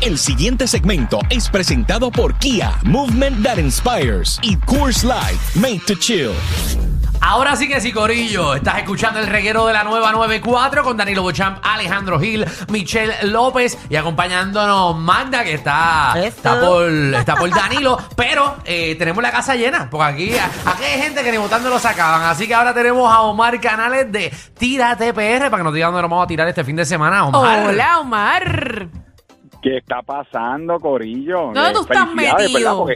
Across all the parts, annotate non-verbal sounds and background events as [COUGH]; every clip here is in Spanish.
El siguiente segmento es presentado por Kia, Movement That Inspires y Coors Light, Made to Chill. Ahora sí que sí, Corillo. Estás escuchando el reguero de la nueva 94 con Danilo Bochamp, Alejandro Gil, Michelle López y acompañándonos Magda, que está, está, por, está por Danilo. Pero eh, tenemos la casa llena, porque aquí, aquí hay gente que ni votando lo sacaban. Así que ahora tenemos a Omar Canales de Tírate PR para que nos diga dónde nos vamos a tirar este fin de semana. Omar. Hola, Omar. ¿Qué está pasando, Corillo? ¿Dónde Eh, tú estás felicidades, metido?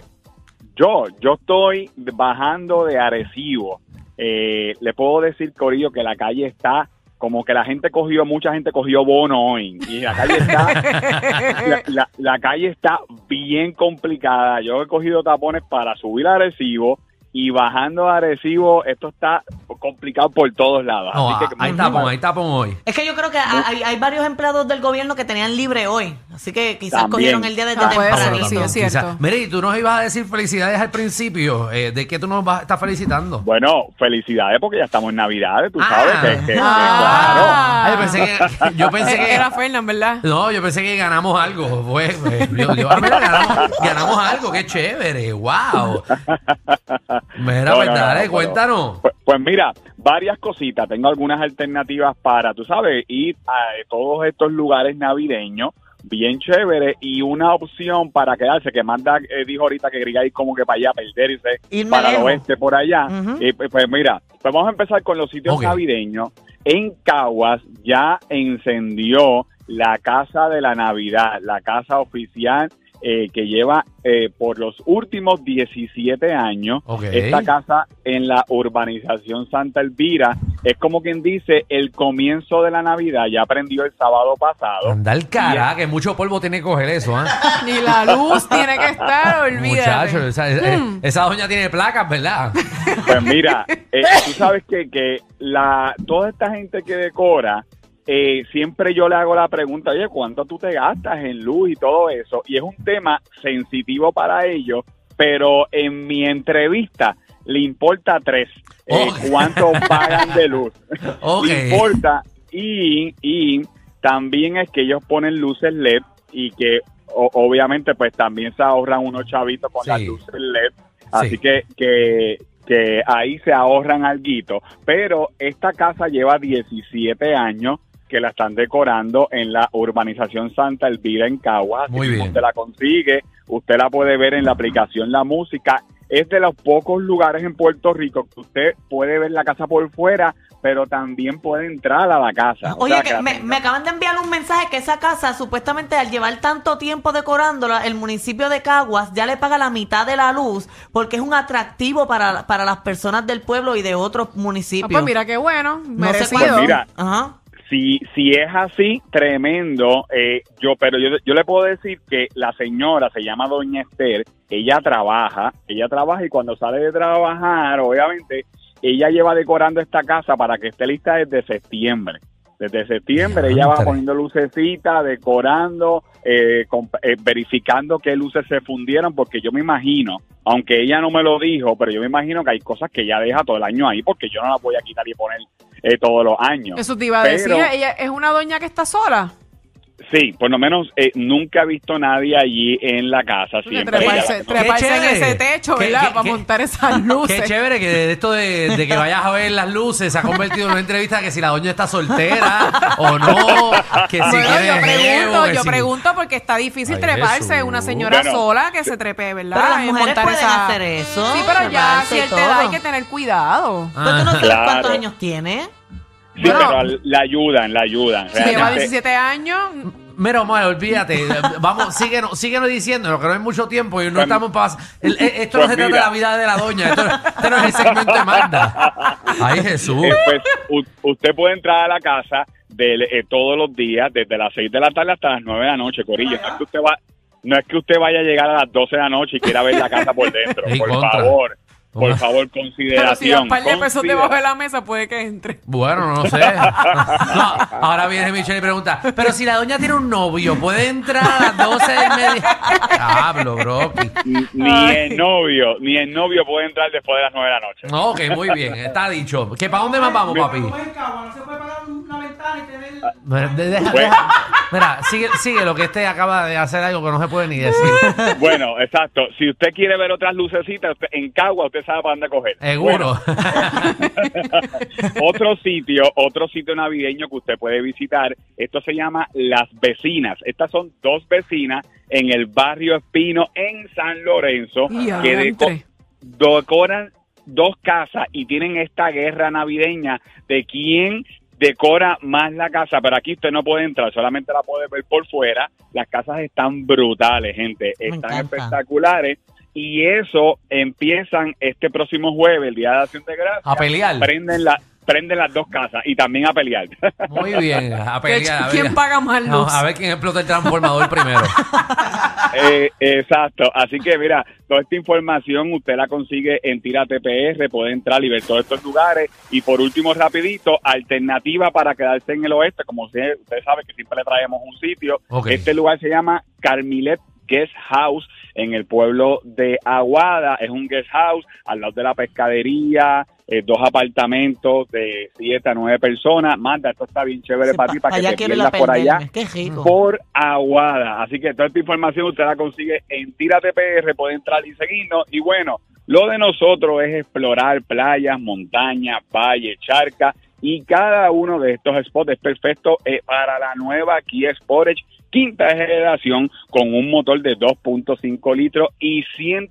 yo, yo estoy bajando de Arecibo. Eh, le puedo decir, Corillo, que la calle está como que la gente cogió, mucha gente cogió bono hoy. Y la calle está, [LAUGHS] la, la- la calle está bien complicada. Yo he cogido tapones para subir a Arecibo y bajando a Arecibo, esto está complicado por todos lados. No, Así que ahí tapón, ahí tapón hoy. Es que yo creo que hay, hay varios empleados del gobierno que tenían libre hoy. Así que quizás También. cogieron el día desde Ah, tempranito. sí, es cierto. Mire, y tú nos ibas a decir felicidades al principio. eh, ¿De qué tú nos vas a estar felicitando? Bueno, felicidades porque ya estamos en Navidades, tú Ah. sabes que, que- que- Ah. Yo pensé que, yo pensé que Era Fernán, ¿verdad? No, yo pensé que ganamos algo. Pues, pues, yo- yo- ah, mira, ganamos, ganamos algo, qué chévere, wow. Mira, No, pues no, no, dale, no, cuéntanos. Pues, pues mira, varias cositas. Tengo algunas alternativas para, tú sabes, ir a todos estos lugares navideños, bien chévere, y una opción para quedarse, que Manda eh, dijo ahorita que quería ir como que para allá, perderse, Irme para el oeste, por allá. Y, pues, pues mira, pues vamos a empezar con los sitios navideños. En Caguas ya encendió la Casa de la Navidad, la casa oficial eh, que lleva eh, por los últimos 17 años esta casa en la urbanización Santa Elvira. Es como quien dice el comienzo de la Navidad, ya aprendió el sábado pasado. Anda el cara, que mucho polvo tiene que coger eso, ¿ah? [LAUGHS] Ni la luz tiene que estar, olvídate. Muchachos, esa, eh, esa doña tiene placas, ¿verdad? Pues mira, [LAUGHS] eh, tú sabes que, que la, toda esta gente que decora, eh, siempre yo le hago la pregunta, oye, ¿cuánto tú te gastas en luz y todo eso? Y es un tema sensitivo para ellos, pero en mi entrevista le importa tres, eh, cuánto [LAUGHS] pagan de luz. Le importa y, y también es que ellos ponen luces LED y que o- obviamente pues también se ahorran unos chavitos con Sí. las luces LED. Así Sí. que, que, que ahí se ahorran alguito. Pero esta casa lleva 17 años que la están decorando en la urbanización Santa Elvira en Caguas. Muy bien. Usted la consigue, usted la puede ver en la aplicación La Música. Es de los pocos lugares en Puerto Rico que usted puede ver la casa por fuera, pero también puede entrar a la casa. O Oye, sea, que la me, tenga- me acaban de enviar un mensaje que esa casa, supuestamente al llevar tanto tiempo decorándola, el municipio de Caguas ya le paga la mitad de la luz porque es un atractivo para, para las personas del pueblo y de otros Ah, municipios. pues mira qué bueno, No sé merecido. Pues mira, Ajá. Si, si es así, tremendo. eh, yo, pero yo, yo le puedo decir que la señora se llama Doña Esther. Ella trabaja, ella trabaja y cuando sale de trabajar, obviamente, ella lleva decorando esta casa para que esté lista desde septiembre. Desde septiembre ella va poniendo lucecitas, decorando, eh, eh, verificando qué luces se fundieron, porque yo me imagino, aunque ella no me lo dijo, pero yo me imagino que hay cosas que ella deja todo el año ahí, porque yo no las voy a quitar y poner eh, todos los años. Eso te iba a Pero- decir, ella es una doña que está sola. Sí, por lo menos eh, nunca he visto nadie allí en la casa. Siempre treparse, ella- treparse en ese techo, ¿verdad? qué- Para montar esas [LAUGHS] luces. Qué chévere que de esto de, de que vayas a ver las luces se ha convertido en una entrevista que si la doña está soltera o no, que si Bueno, quiere yo pregunto, jevo, yo si- pregunto porque está difícil Ay, treparse. Jesús. Una señora Bueno, sola que se trepe, ¿verdad? Pero las mujeres montar pueden esa- hacer eso. Sí, pero ya a cierta edad hay que tener cuidado. Pues tú no sabes Claro. cuántos años tiene. Sí, Bueno. pero la ayudan, la ayudan. Si lleva Realmente- 17 años, Mira, Omar, olvídate. Vamos, síguenos, síguenos diciendo que no hay mucho tiempo y no Pues- estamos para. Esto pues no se trata de la vida de la doña. Esto, este no es el segmento de Magda. Ay, Jesús. Eh, pues, usted puede entrar a la casa de, eh, todos los días, desde las 6 de la tarde hasta las 9 de la noche, Corillo. No es que usted, va, no es que usted vaya a llegar a las 12 de la noche y quiera ver la casa por dentro. Por contra. favor, por Una- favor, pero si consideración. un par de pesos debajo de la mesa, puede que entre. Bueno, no sé. [LAUGHS] No, ahora viene Michelle y pregunta, pero si la doña tiene un novio, ¿puede entrar a las 12 del mediodía? Hablo, bro. Ni el novio, ni el novio puede entrar después de las 9 de la noche. No, ok, muy bien, está dicho. ¿Que ¿Para dónde más vamos, papi? Mira, de- deja- Pues- deja- mira, sigue, sigue lo que este acaba de hacer algo que no se puede ni decir. Bueno, exacto. Si usted quiere ver otras lucecitas, usted- en Cagua usted sabe para dónde coger. Seguro. [LAUGHS] otro sitio, otro sitio navideño que usted puede visitar, esto se llama Las Vecinas. Estas son dos vecinas en el barrio Espino en San Lorenzo Y que deco- decoran dos casas y tienen esta guerra navideña de quién decora más la casa, pero aquí usted no puede entrar, solamente la puede ver por fuera. Las casas están brutales, gente, Me están encanta. espectaculares y eso empiezan este próximo jueves, el Día de Acción de Gracias. A pelear. Prenden la prenden las dos casas y también a pelear. [LAUGHS] Muy bien, a pelear. a ¿Quién ver. paga más luz? No, a ver quién explota el transformador primero. [LAUGHS] Eh, exacto. Así que mira, toda esta información usted la consigue en Tira TPR, puede entrar y ver todos estos lugares. Y por último, rapidito, alternativa para quedarse en el oeste, como usted, usted sabe que siempre le traemos un sitio. Este lugar se llama Carmilet Guest House en el pueblo de Aguada. Es un guest house al lado de la pescadería, eh, dos apartamentos de siete a nueve personas. Manda, esto está bien chévere Sí, para ti, pa- para que te pierdas por allá perderme. Qué rico. por Aguada. Así que toda esta información usted la consigue en Tírate PR, puede entrar y seguirnos. Y bueno, lo de nosotros es explorar playas, montañas, valles, charcas. Y cada uno de estos spots es perfecto eh, para la nueva Kia Sportage quinta generación con un motor de 2.5 litros y 100,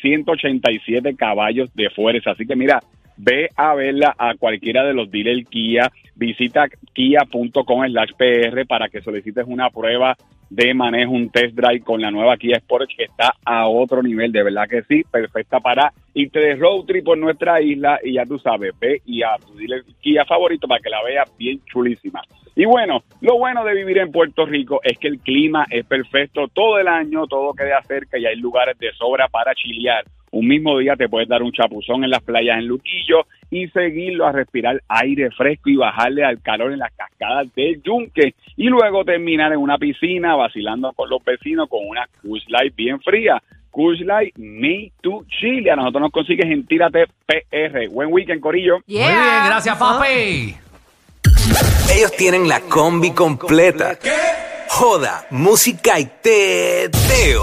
187 caballos de fuerza. Así que mira, ve a verla a cualquiera de los dealers Kia, visita kia.com slash PR para que solicites una prueba de manejo, un test drive con la nueva Kia Sportage que está a otro nivel, de verdad que sí, perfecta para irte de road trip por nuestra isla y ya tú sabes, ve y a tu dealer Kia favorito para que la veas bien chulísima. Y bueno, lo bueno de vivir en Puerto Rico es que el clima es perfecto todo el año, todo queda cerca y hay lugares de sobra para chilear. Un mismo día te puedes dar un chapuzón en las playas en Luquillo y seguirlo a respirar aire fresco y bajarle al calor en las cascadas del Yunque. Y luego terminar en una piscina vacilando con los vecinos con una Coors Light bien fría. Coors Light Me to Chile. A nosotros nos consigues en Tírate PR. Buen weekend, Corillo. Yeah. Muy bien, gracias, papi. Ellos tienen la combi completa. Joda, música y teo.